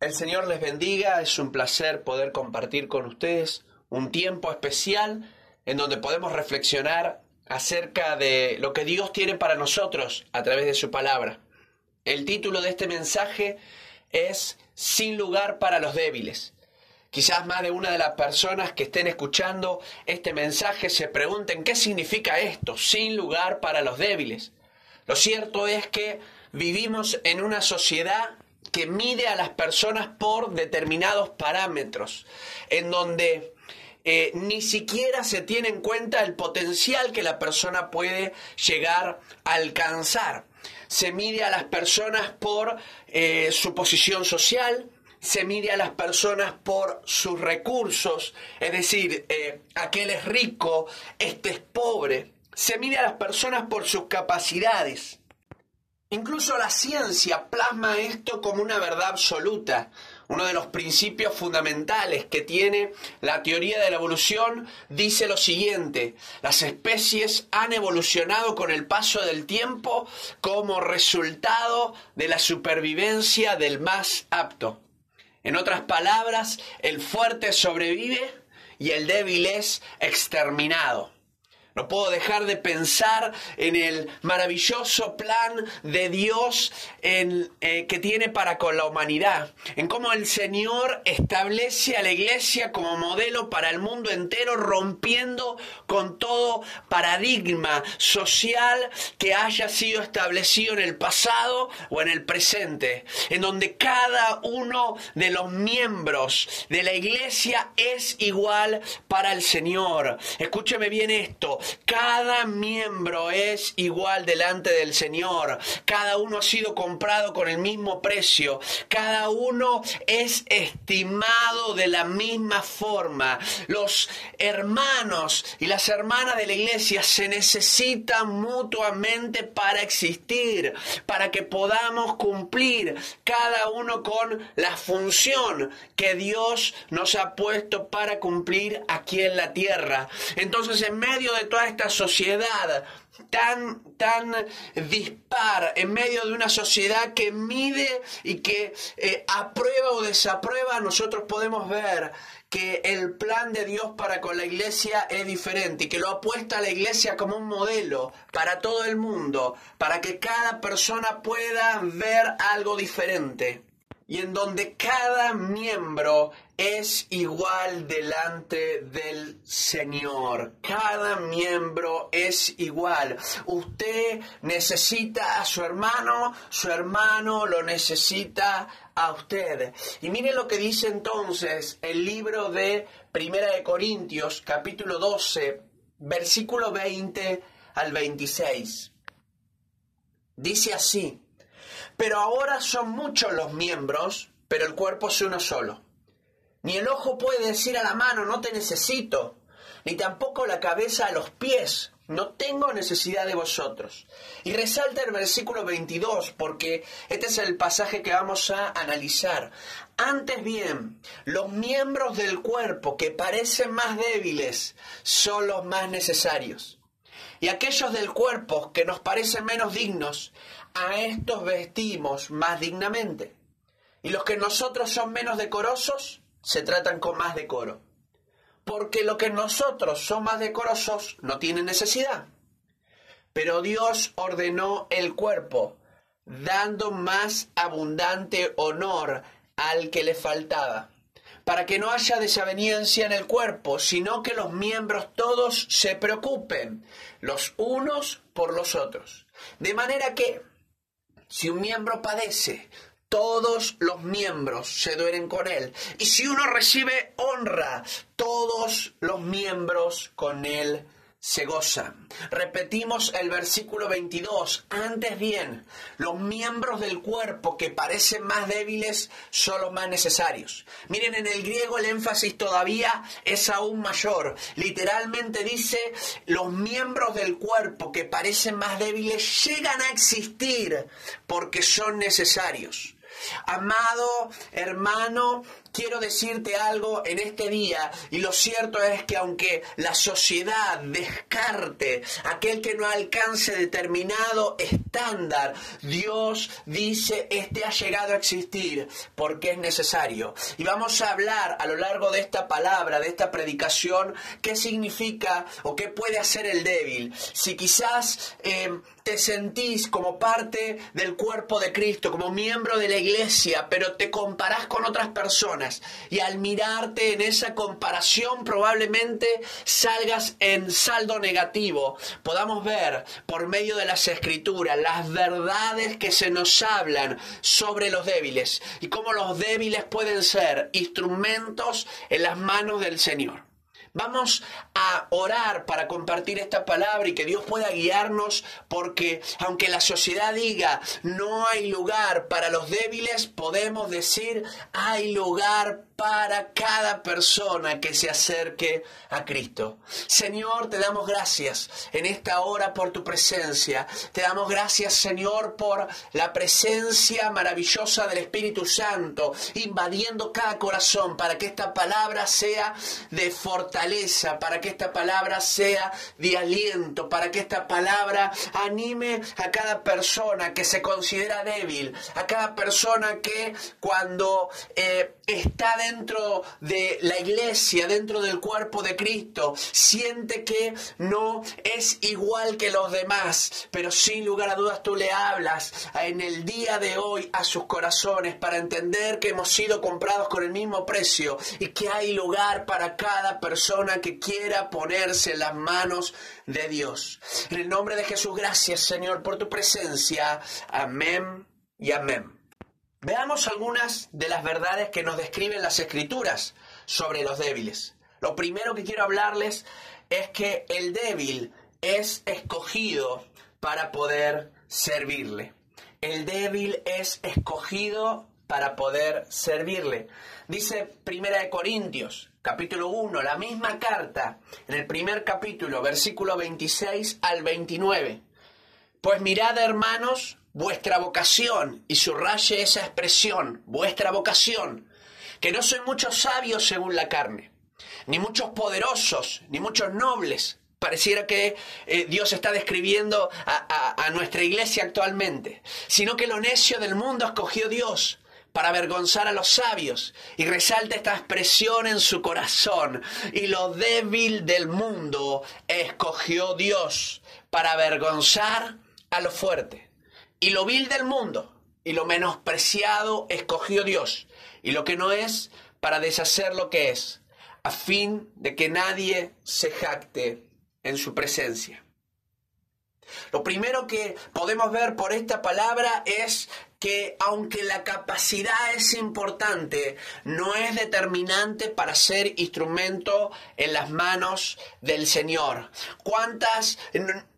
El Señor les bendiga, es un placer poder compartir con ustedes un tiempo especial en donde podemos reflexionar acerca de lo que Dios tiene para nosotros a través de su palabra. El título de este mensaje es Sin lugar para los débiles. Quizás más de una de las personas que estén escuchando este mensaje se pregunten qué significa esto, sin lugar para los débiles. Lo cierto es que vivimos en una sociedad que mide a las personas por determinados parámetros, en donde eh, ni siquiera se tiene en cuenta el potencial que la persona puede llegar a alcanzar. Se mide a las personas por eh, su posición social, se mide a las personas por sus recursos, es decir, eh, aquel es rico, este es pobre. Se mide a las personas por sus capacidades. Incluso la ciencia plasma esto como una verdad absoluta. Uno de los principios fundamentales que tiene la teoría de la evolución dice lo siguiente, las especies han evolucionado con el paso del tiempo como resultado de la supervivencia del más apto. En otras palabras, el fuerte sobrevive y el débil es exterminado. No puedo dejar de pensar en el maravilloso plan de Dios en, eh, que tiene para con la humanidad, en cómo el Señor establece a la iglesia como modelo para el mundo entero, rompiendo con todo paradigma social que haya sido establecido en el pasado o en el presente, en donde cada uno de los miembros de la iglesia es igual para el Señor. Escúcheme bien esto, cada miembro es igual delante del Señor. Cada uno ha sido comprado con el mismo precio. Cada uno es estimado de la misma forma. Los hermanos y las hermanas de la iglesia se necesitan mutuamente para existir, para que podamos cumplir cada uno con la función que Dios nos ha puesto para cumplir aquí en la tierra. Entonces, en medio de toda esta sociedad tan, tan dispar, en medio de una sociedad que mide y que eh, aprueba o desaprueba, nosotros podemos ver que el plan de Dios para con la iglesia es diferente y que lo ha puesto a la iglesia como un modelo para todo el mundo, para que cada persona pueda ver algo diferente y en donde cada miembro es igual delante del Señor. Cada miembro es igual. Usted necesita a su hermano, su hermano lo necesita a usted. Y mire lo que dice entonces el libro de Primera de Corintios, capítulo 12, versículo 20 al 26. Dice así: pero ahora son muchos los miembros, pero el cuerpo es uno solo. Ni el ojo puede decir a la mano, no te necesito, ni tampoco la cabeza a los pies, no tengo necesidad de vosotros. Y resalta el versículo 22, porque este es el pasaje que vamos a analizar. Antes bien, los miembros del cuerpo que parecen más débiles son los más necesarios. Y aquellos del cuerpo que nos parecen menos dignos, a estos vestimos más dignamente. Y los que nosotros son menos decorosos, se tratan con más decoro. Porque los que nosotros son más decorosos no tienen necesidad. Pero Dios ordenó el cuerpo, dando más abundante honor al que le faltaba, para que no haya desaveniencia en el cuerpo, sino que los miembros todos se preocupen, los unos por los otros. De manera que, si un miembro padece, todos los miembros se duelen con él. Y si uno recibe honra, todos los miembros con él se gozan. Repetimos el versículo 22. Antes bien, los miembros del cuerpo que parecen más débiles son los más necesarios. Miren, en el griego el énfasis todavía es aún mayor. Literalmente dice, los miembros del cuerpo que parecen más débiles llegan a existir porque son necesarios. Amado hermano, quiero decirte algo en este día y lo cierto es que aunque la sociedad descarte aquel que no alcance determinado estándar, Dios dice este ha llegado a existir porque es necesario. Y vamos a hablar a lo largo de esta palabra, de esta predicación, qué significa o qué puede hacer el débil. Si quizás eh, te sentís como parte del cuerpo de Cristo, como miembro de la iglesia, pero te comparás con otras personas y al mirarte en esa comparación probablemente salgas en saldo negativo. Podamos ver por medio de las escrituras las verdades que se nos hablan sobre los débiles y cómo los débiles pueden ser instrumentos en las manos del Señor. Vamos a orar para compartir esta palabra y que Dios pueda guiarnos porque aunque la sociedad diga no hay lugar para los débiles, podemos decir hay lugar para cada persona que se acerque a Cristo. Señor, te damos gracias en esta hora por tu presencia. Te damos gracias, Señor, por la presencia maravillosa del Espíritu Santo invadiendo cada corazón para que esta palabra sea de fortaleza, para que esta palabra sea de aliento, para que esta palabra anime a cada persona que se considera débil, a cada persona que cuando eh, está dentro de la iglesia, dentro del cuerpo de Cristo, siente que no es igual que los demás, pero sin lugar a dudas tú le hablas en el día de hoy a sus corazones para entender que hemos sido comprados con el mismo precio y que hay lugar para cada persona que quiera ponerse en las manos de Dios. En el nombre de Jesús, gracias Señor por tu presencia. Amén y amén. Veamos algunas de las verdades que nos describen las escrituras sobre los débiles. Lo primero que quiero hablarles es que el débil es escogido para poder servirle. El débil es escogido para poder servirle. Dice Primera de Corintios, capítulo 1, la misma carta, en el primer capítulo, versículo 26 al 29. Pues mirad, hermanos, vuestra vocación, y subraye esa expresión, vuestra vocación, que no soy muchos sabios según la carne, ni muchos poderosos, ni muchos nobles. Pareciera que eh, Dios está describiendo a, nuestra iglesia actualmente, sino que lo necio del mundo escogió Dios para avergonzar a los sabios. Y resalta esta expresión en su corazón. Y lo débil del mundo escogió Dios para avergonzar a lo fuerte. Y lo vil del mundo y lo menospreciado escogió Dios. Y lo que no es, para deshacer lo que es, a fin de que nadie se jacte en su presencia. Lo primero que podemos ver por esta palabra es que aunque la capacidad es importante, no es determinante para ser instrumento en las manos del Señor. ¿Cuántas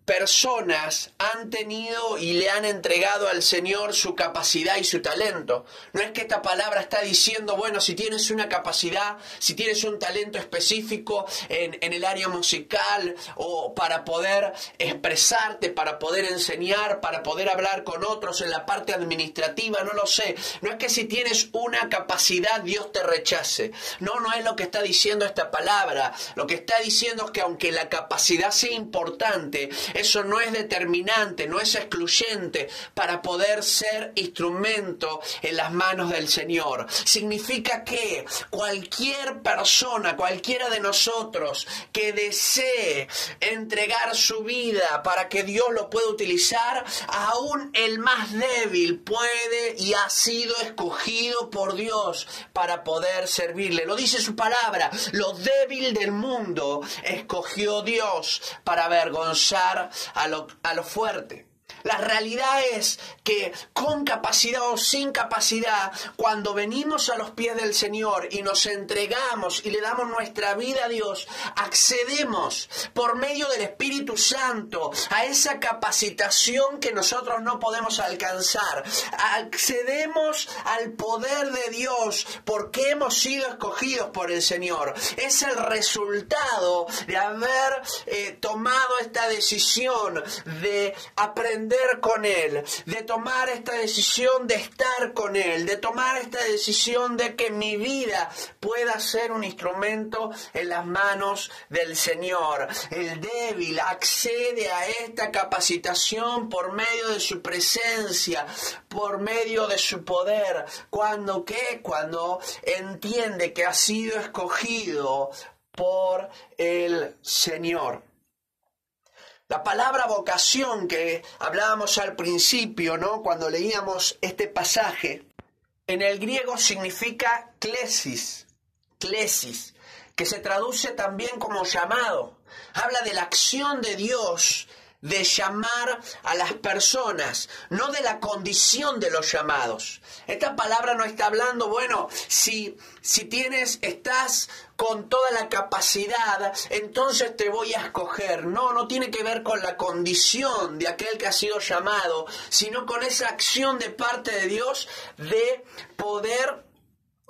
personas han tenido y le han entregado al Señor su capacidad y su talento. No es que esta palabra está diciendo, bueno, si tienes una capacidad, si tienes un talento específico en, el área musical o para poder expresarte, para poder enseñar, para poder hablar con otros en la parte administrativa, no lo sé. No es que si tienes una capacidad Dios te rechace. No, no es lo que está diciendo esta palabra. Lo que está diciendo es que aunque la capacidad sea importante, eso no es determinante, no es excluyente para poder ser instrumento en las manos del Señor. Significa que cualquier persona, cualquiera de nosotros que desee entregar su vida para que Dios lo pueda utilizar, aún el más débil puede y ha sido escogido por Dios para poder servirle. Lo dice su palabra, lo débil del mundo escogió Dios para avergonzar a lo, a lo fuerte. La realidad es que con capacidad o sin capacidad, cuando venimos a los pies del Señor y nos entregamos y le damos nuestra vida a Dios, accedemos por medio del Espíritu Santo a esa capacitación que nosotros no podemos alcanzar. Accedemos al poder de Dios porque hemos sido escogidos por el Señor. Es el resultado de haber eh, tomado esta decisión de aprender con Él, de tomar esta decisión de estar con Él, de tomar esta decisión de que mi vida pueda ser un instrumento en las manos del Señor. El débil accede a esta capacitación por medio de su presencia, por medio de su poder. Cuando qué? Cuando entiende que ha sido escogido por el Señor. La palabra vocación que hablábamos al principio, ¿no? Cuando leíamos este pasaje, en el griego significa klesis, klesis, que se traduce también como llamado. Habla de la acción de Dios de llamar a las personas, no de la condición de los llamados. Esta palabra no está hablando, bueno, si, si tienes, estás con toda la capacidad, entonces te voy a escoger. No, no tiene que ver con la condición de aquel que ha sido llamado, sino con esa acción de parte de Dios de poder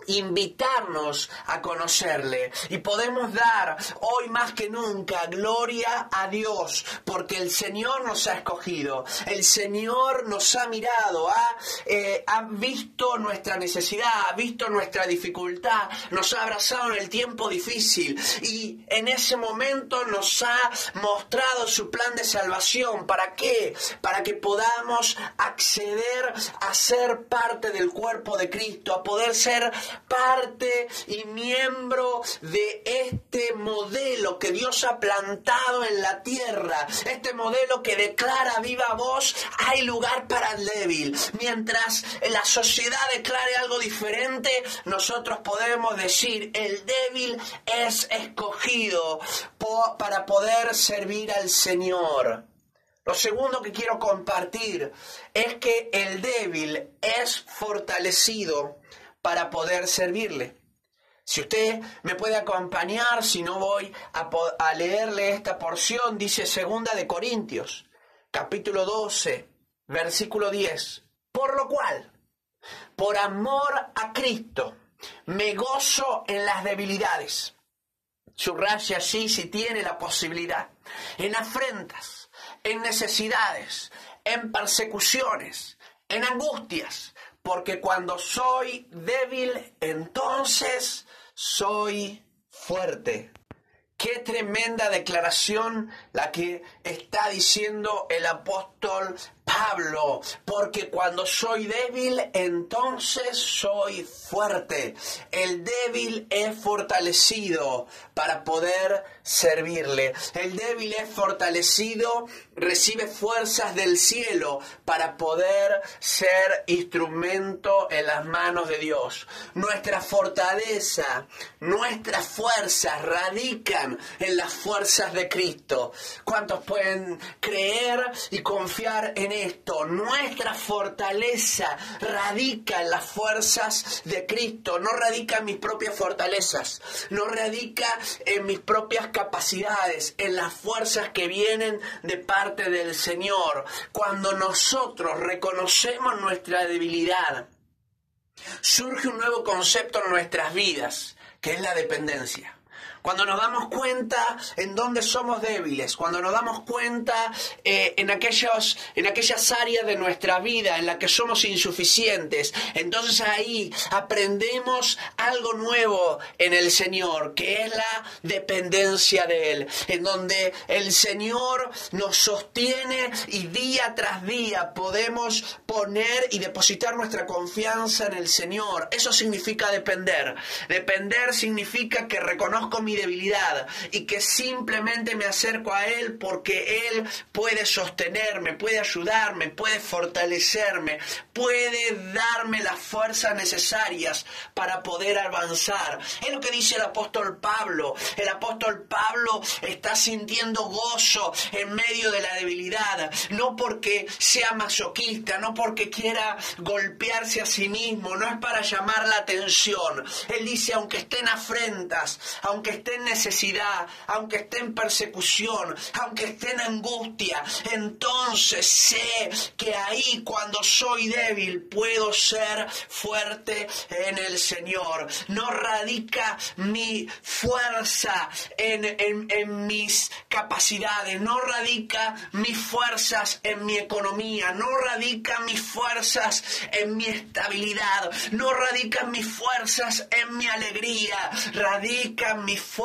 invitarnos a conocerle y podemos dar hoy más que nunca gloria a Dios porque el Señor nos ha escogido, el Señor nos ha mirado, ha, eh, ha visto nuestra necesidad, ha visto nuestra dificultad, nos ha abrazado en el tiempo difícil y en ese momento nos ha mostrado su plan de salvación. ¿Para qué? Para que podamos acceder a ser parte del cuerpo de Cristo, a poder ser parte y miembro de este modelo que Dios ha plantado en la tierra, este modelo que declara viva voz, hay lugar para el débil. Mientras la sociedad declare algo diferente, nosotros podemos decir, el débil es escogido para poder servir al Señor. Lo segundo que quiero compartir es que el débil es fortalecido para poder servirle. Si usted me puede acompañar, si no voy a, leerle esta porción, dice segunda de Corintios, capítulo 12, versículo 10. Por lo cual, por amor a Cristo, me gozo en las debilidades. Subraya allí si tiene la posibilidad. En afrentas, en necesidades, en persecuciones, en angustias porque cuando soy débil, entonces soy fuerte. Qué tremenda declaración la que está diciendo el apóstol Pablo, porque cuando soy débil, entonces soy fuerte. El débil es fortalecido para poder servirle. El débil es fortalecido, recibe fuerzas del cielo para poder ser instrumento en las manos de Dios. Nuestra fortaleza, nuestras fuerzas radican en las fuerzas de Cristo. ¿Cuántos pueden creer y confiar en esto, nuestra fortaleza radica en las fuerzas de Cristo, no radica en mis propias fortalezas, no radica en mis propias capacidades, en las fuerzas que vienen de parte del Señor. Cuando nosotros reconocemos nuestra debilidad, surge un nuevo concepto en nuestras vidas, que es la dependencia cuando nos damos cuenta en dónde somos débiles, cuando nos damos cuenta eh, en, aquellos, en aquellas áreas de nuestra vida en las que somos insuficientes, entonces ahí aprendemos algo nuevo en el Señor, que es la dependencia de Él, en donde el Señor nos sostiene y día tras día podemos poner y depositar nuestra confianza en el Señor. Eso significa depender. Depender significa que reconozco mi debilidad y que simplemente me acerco a Él porque Él puede sostenerme, puede ayudarme, puede fortalecerme, puede darme las fuerzas necesarias para poder avanzar. Es lo que dice el apóstol Pablo. El apóstol Pablo está sintiendo gozo en medio de la debilidad, no porque sea masoquista, no porque quiera golpearse a sí mismo, no es para llamar la atención. Él dice, aunque estén afrentas, aunque esté en necesidad, aunque esté en persecución, aunque esté en angustia, entonces sé que ahí cuando soy débil puedo ser fuerte en el Señor. No radica mi fuerza en, en mis capacidades, no radica mis fuerzas en mi economía, no radica mis fuerzas en mi estabilidad, no radican mis fuerzas en mi alegría, radican mis fuerzas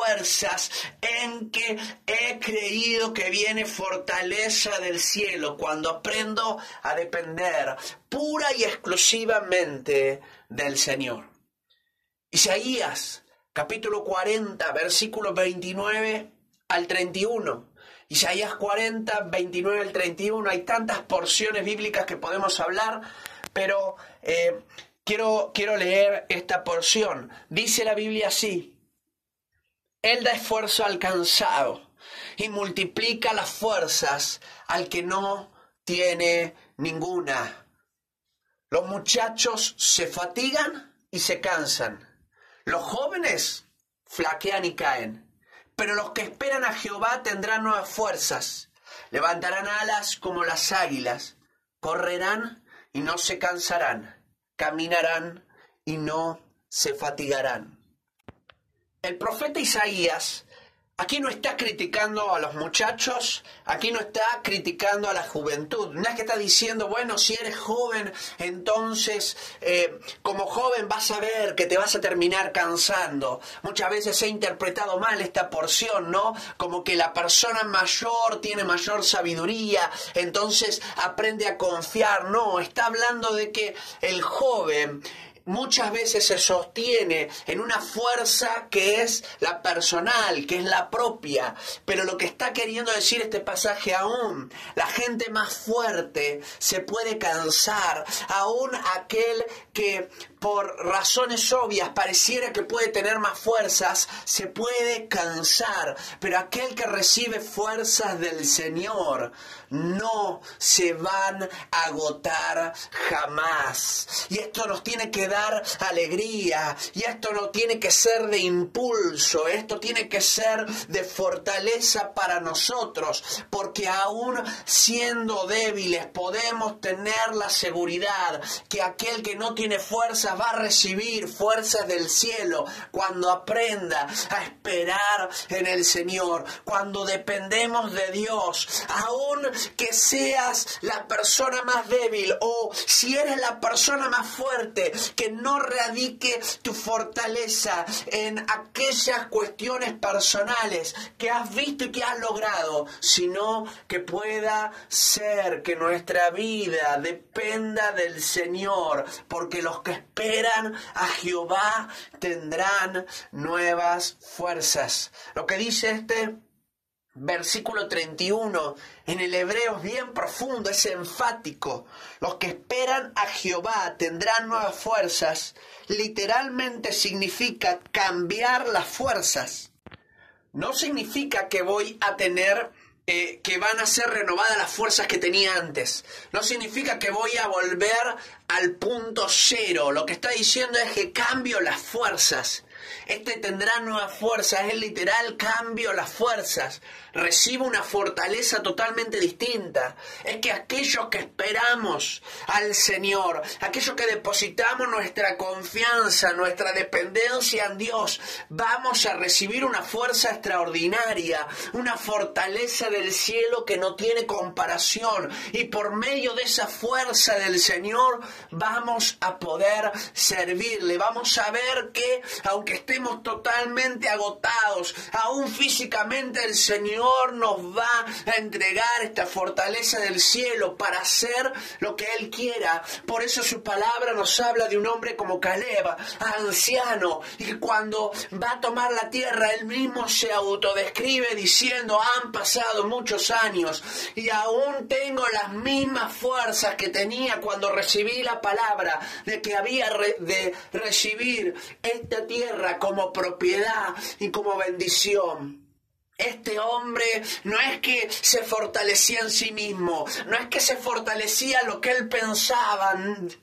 en que he creído que viene fortaleza del cielo cuando aprendo a depender pura y exclusivamente del Señor. Isaías capítulo 40, versículo 29 al 31. Isaías 40, 29 al 31. Hay tantas porciones bíblicas que podemos hablar, pero eh, quiero, quiero leer esta porción. Dice la Biblia así. Él da esfuerzo al cansado y multiplica las fuerzas al que no tiene ninguna. Los muchachos se fatigan y se cansan. Los jóvenes flaquean y caen. Pero los que esperan a Jehová tendrán nuevas fuerzas. Levantarán alas como las águilas. Correrán y no se cansarán. Caminarán y no se fatigarán. El profeta Isaías Aquí no está criticando a los muchachos, aquí no está criticando a la juventud. No es que está diciendo, bueno, si eres joven, entonces eh, como joven vas a ver que te vas a terminar cansando. Muchas veces he interpretado mal esta porción, ¿no? Como que la persona mayor tiene mayor sabiduría, entonces aprende a confiar. No, está hablando de que el joven muchas veces se sostiene en una fuerza que es la personal, que es la propia. Pero lo que está queriendo decir este pasaje aún, la gente más fuerte se puede cansar, aún aquel que por razones obvias pareciera que puede tener más fuerzas, se puede cansar, pero aquel que recibe fuerzas del Señor no se van a agotar jamás. Y esto nos tiene que dar alegría, y esto no tiene que ser de impulso, esto tiene que ser de fortaleza para nosotros, porque aún siendo débiles podemos tener la seguridad que aquel que no tiene fuerza va a recibir fuerzas del cielo cuando aprenda a esperar en el Señor, cuando dependemos de Dios, aun que seas la persona más débil o si eres la persona más fuerte, no radique tu fortaleza en aquellas cuestiones personales que has visto y que has logrado, sino que pueda ser que nuestra vida dependa del Señor, porque los que esperan a Jehová tendrán nuevas fuerzas. Lo que dice este versículo 31 en el hebreo es bien profundo, es enfático. Los que esperan a Jehová tendrán nuevas fuerzas. Literalmente significa cambiar las fuerzas. No significa que voy a tener eh, que van a ser renovadas las fuerzas que tenía antes. No significa que voy a volver al punto cero. Lo que está diciendo es que cambio las fuerzas. Este tendrá nuevas fuerzas, es literal cambio las fuerzas recibe una fortaleza totalmente distinta. Es que aquellos que esperamos al Señor, aquellos que depositamos nuestra confianza, nuestra dependencia en Dios, vamos a recibir una fuerza extraordinaria, una fortaleza del cielo que no tiene comparación. Y por medio de esa fuerza del Señor vamos a poder servirle. Vamos a ver que aunque estemos totalmente agotados, aún físicamente el Señor nos va a entregar esta fortaleza del cielo para hacer lo que Él quiera. Por eso su palabra nos habla de un hombre como Caleb, anciano, y cuando va a tomar la tierra, él mismo se autodescribe diciendo, han pasado muchos años y aún tengo las mismas fuerzas que tenía cuando recibí la palabra de que había de recibir esta tierra como propiedad y como bendición. Este hombre no es que se fortalecía en sí mismo, no es que se fortalecía lo que él pensaba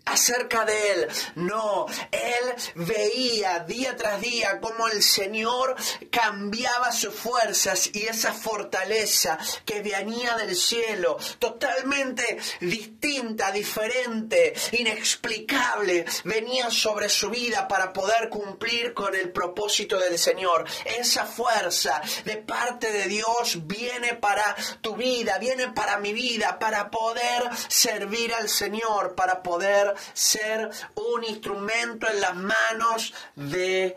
acerca de él, no, él veía día tras día cómo el Señor cambiaba sus fuerzas y esa fortaleza que venía del cielo, totalmente distinta, diferente, inexplicable, venía sobre su vida para poder cumplir con el propósito del Señor. Esa fuerza de parte de Dios viene para tu vida, viene para mi vida, para poder servir al Señor, para poder ser un instrumento en las manos del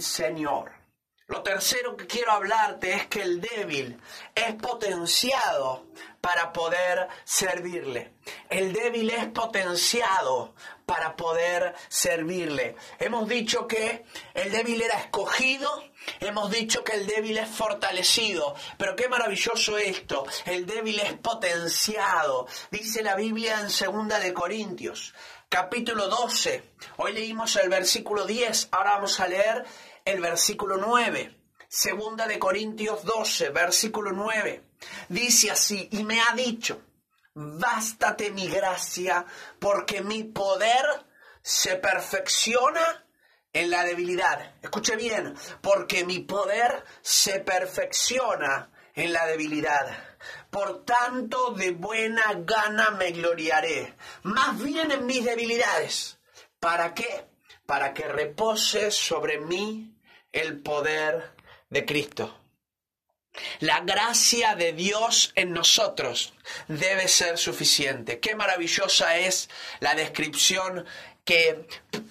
Señor. Lo tercero que quiero hablarte es que el débil es potenciado para poder servirle. El débil es potenciado para poder servirle. Hemos dicho que el débil era escogido, hemos dicho que el débil es fortalecido, pero qué maravilloso esto, el débil es potenciado. Dice la Biblia en segunda de Corintios, capítulo 12. Hoy leímos el versículo 10, ahora vamos a leer el versículo 9. Segunda de Corintios 12, versículo 9. Dice así, y me ha dicho, bástate mi gracia, porque mi poder se perfecciona en la debilidad. Escuche bien, porque mi poder se perfecciona en la debilidad. Por tanto, de buena gana me gloriaré, más bien en mis debilidades. ¿Para qué? Para que repose sobre mí el poder de Cristo. La gracia de Dios en nosotros debe ser suficiente. Qué maravillosa es la descripción que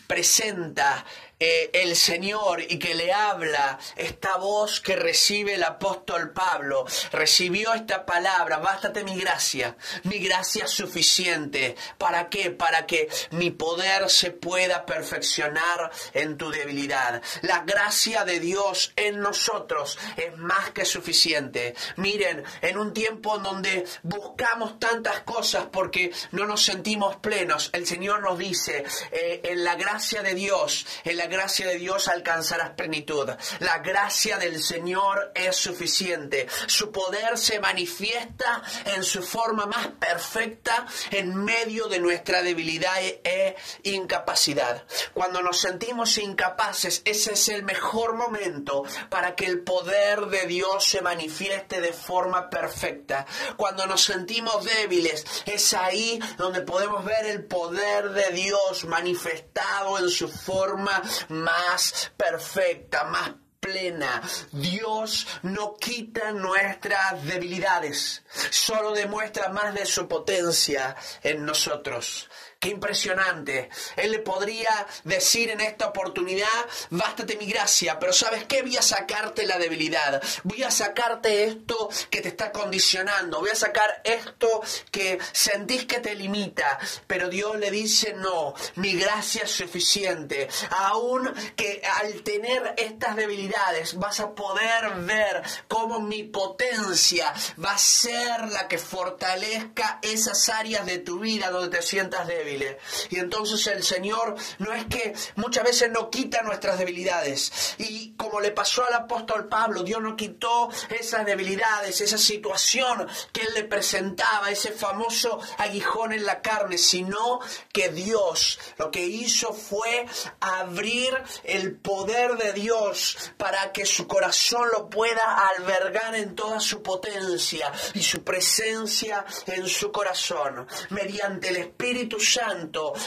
presenta eh, el Señor y que le habla esta voz que recibe el apóstol Pablo, recibió esta palabra, bástate mi gracia, mi gracia suficiente. ¿Para qué? Para que mi poder se pueda perfeccionar en tu debilidad. La gracia de Dios en nosotros es más que suficiente. Miren, en un tiempo en donde buscamos tantas cosas porque no nos sentimos plenos, el Señor nos dice, eh, en la gracia de Dios, en la gracia de Dios alcanzarás plenitud. La gracia del Señor es suficiente. Su poder se manifiesta en su forma más perfecta en medio de nuestra debilidad e incapacidad. Cuando nos sentimos incapaces, ese es el mejor momento para que el poder de Dios se manifieste de forma perfecta. Cuando nos sentimos débiles, es ahí donde podemos ver el poder de Dios manifestado en su forma más perfecta, más plena. Dios no quita nuestras debilidades, solo demuestra más de su potencia en nosotros. Qué impresionante. Él le podría decir en esta oportunidad, bástate mi gracia, pero ¿sabes qué? Voy a sacarte la debilidad. Voy a sacarte esto que te está condicionando. Voy a sacar esto que sentís que te limita. Pero Dios le dice, no, mi gracia es suficiente. Aún que al tener estas debilidades vas a poder ver cómo mi potencia va a ser la que fortalezca esas áreas de tu vida donde te sientas débil. Y entonces el Señor no es que muchas veces no quita nuestras debilidades. Y como le pasó al apóstol Pablo, Dios no quitó esas debilidades, esa situación que él le presentaba, ese famoso aguijón en la carne, sino que Dios lo que hizo fue abrir el poder de Dios para que su corazón lo pueda albergar en toda su potencia y su presencia en su corazón. Mediante el Espíritu Santo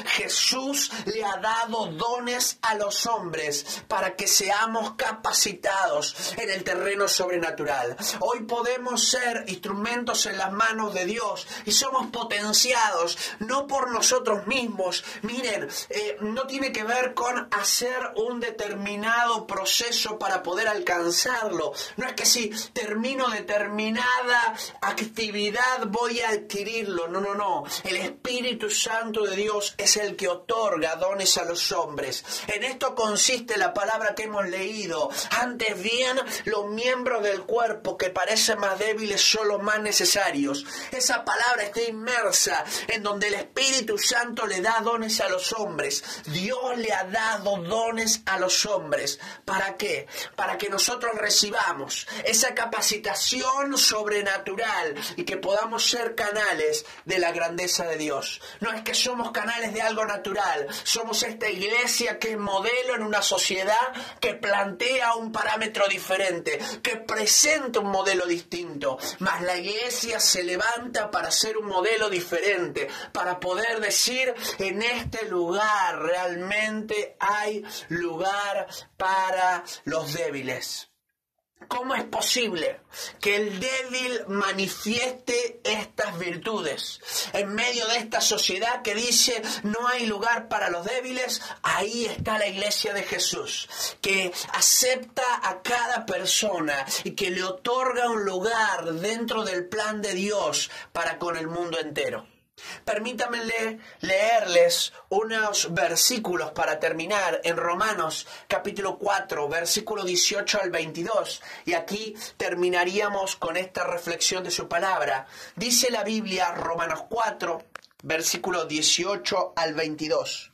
Jesús le ha dado dones a los hombres para que seamos capacitados en el terreno sobrenatural. Hoy podemos ser instrumentos en las manos de Dios y somos potenciados no por nosotros mismos. Miren, eh, no tiene que ver con hacer un determinado proceso para poder alcanzarlo. No es que si termino determinada actividad voy a adquirirlo. No, no, no. El Espíritu Santo De Dios es el que otorga dones a los hombres. En esto consiste la palabra que hemos leído. Antes bien, los miembros del cuerpo que parecen más débiles son los más necesarios. Esa palabra está inmersa en donde el Espíritu Santo le da dones a los hombres. Dios le ha dado dones a los hombres. ¿Para qué? Para que nosotros recibamos esa capacitación sobrenatural y que podamos ser canales de la grandeza de Dios. No es que somos canales de algo natural, somos esta iglesia que es modelo en una sociedad que plantea un parámetro diferente, que presenta un modelo distinto, mas la iglesia se levanta para ser un modelo diferente, para poder decir en este lugar realmente hay lugar para los débiles. ¿Cómo es posible que el débil manifieste estas virtudes? En medio de esta sociedad que dice no hay lugar para los débiles, ahí está la iglesia de Jesús, que acepta a cada persona y que le otorga un lugar dentro del plan de Dios para con el mundo entero. Permítanme leerles unos versículos para terminar en Romanos capítulo 4, versículo 18 al 22. Y aquí terminaríamos con esta reflexión de su palabra. Dice la Biblia, Romanos 4, versículo 18 al 22.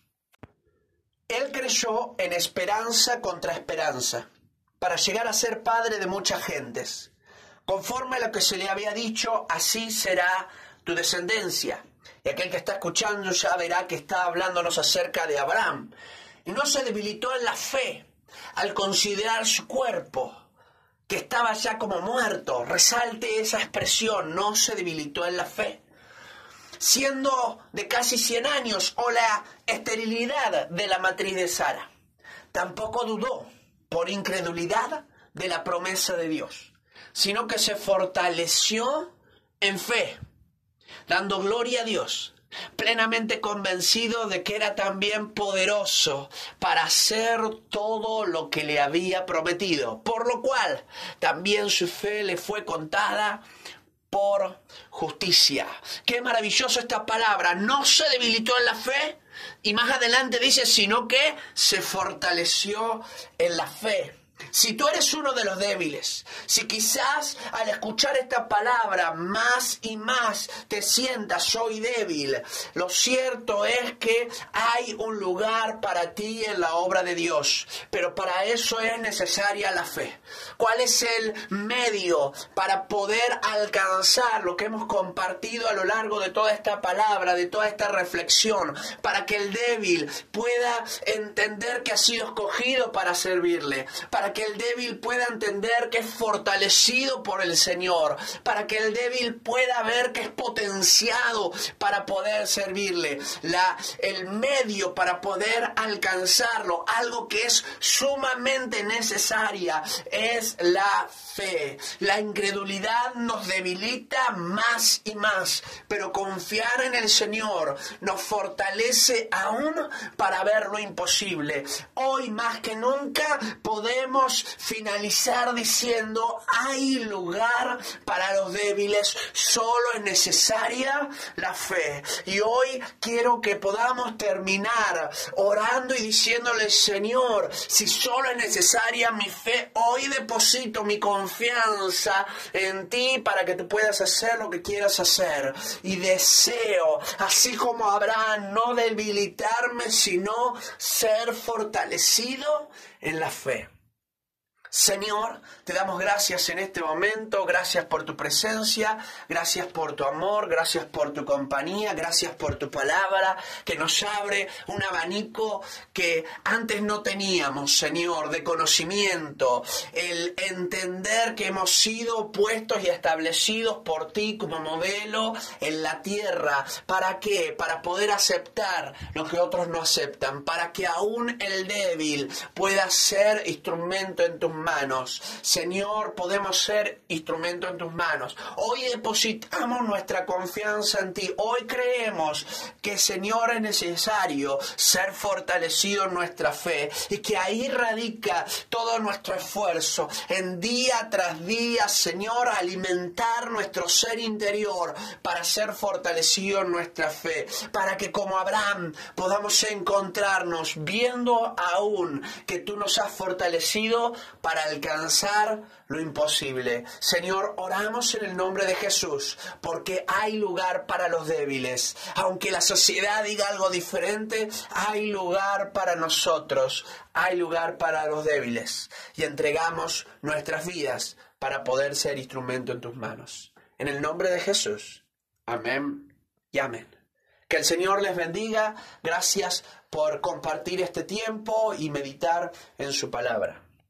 Él creyó en esperanza contra esperanza, para llegar a ser padre de muchas gentes. Conforme a lo que se le había dicho, así será tu descendencia. Y aquel que está escuchando ya verá que está hablándonos acerca de Abraham. Y no se debilitó en la fe al considerar su cuerpo, que estaba ya como muerto. Resalte esa expresión, no se debilitó en la fe. Siendo de casi 100 años o la esterilidad de la matriz de Sara. Tampoco dudó por incredulidad de la promesa de Dios, sino que se fortaleció en fe dando gloria a Dios, plenamente convencido de que era también poderoso para hacer todo lo que le había prometido, por lo cual también su fe le fue contada por justicia. Qué maravilloso esta palabra, no se debilitó en la fe y más adelante dice, sino que se fortaleció en la fe. Si tú eres uno de los débiles, si quizás al escuchar esta palabra más y más te sientas soy débil, lo cierto es que hay un lugar para ti en la obra de Dios, pero para eso es necesaria la fe. ¿Cuál es el medio para poder alcanzar lo que hemos compartido a lo largo de toda esta palabra, de toda esta reflexión, para que el débil pueda entender que ha sido escogido para servirle, para que el débil pueda entender que es fortalecido por el Señor, para que el débil pueda ver que es potenciado para poder servirle, la, el medio para poder alcanzarlo, algo que es sumamente necesaria, es la fe. La incredulidad nos debilita más y más, pero confiar en el Señor nos fortalece aún para ver lo imposible. Hoy más que nunca podemos finalizar diciendo, hay lugar para los débiles, solo es necesaria la fe. Y hoy quiero que podamos terminar orando y diciéndole, Señor, si solo es necesaria mi fe, hoy deposito mi confianza en ti para que te puedas hacer lo que quieras hacer. Y deseo, así como Abraham, no debilitarme, sino ser fortalecido en la fe. Señor, te damos gracias en este momento, gracias por tu presencia, gracias por tu amor, gracias por tu compañía, gracias por tu palabra que nos abre un abanico que antes no teníamos, Señor, de conocimiento, el entender que hemos sido puestos y establecidos por ti como modelo en la tierra. ¿Para qué? Para poder aceptar lo que otros no aceptan, para que aún el débil pueda ser instrumento en tus Señor, podemos ser instrumento en tus manos. Hoy depositamos nuestra confianza en ti. Hoy creemos que, Señor, es necesario ser fortalecido en nuestra fe y que ahí radica todo nuestro esfuerzo en día tras día, Señor, alimentar nuestro ser interior para ser fortalecido en nuestra fe, para que como Abraham podamos encontrarnos viendo aún que tú nos has fortalecido para alcanzar lo imposible. Señor, oramos en el nombre de Jesús, porque hay lugar para los débiles. Aunque la sociedad diga algo diferente, hay lugar para nosotros, hay lugar para los débiles. Y entregamos nuestras vidas para poder ser instrumento en tus manos. En el nombre de Jesús. Amén y amén. Que el Señor les bendiga. Gracias por compartir este tiempo y meditar en su palabra.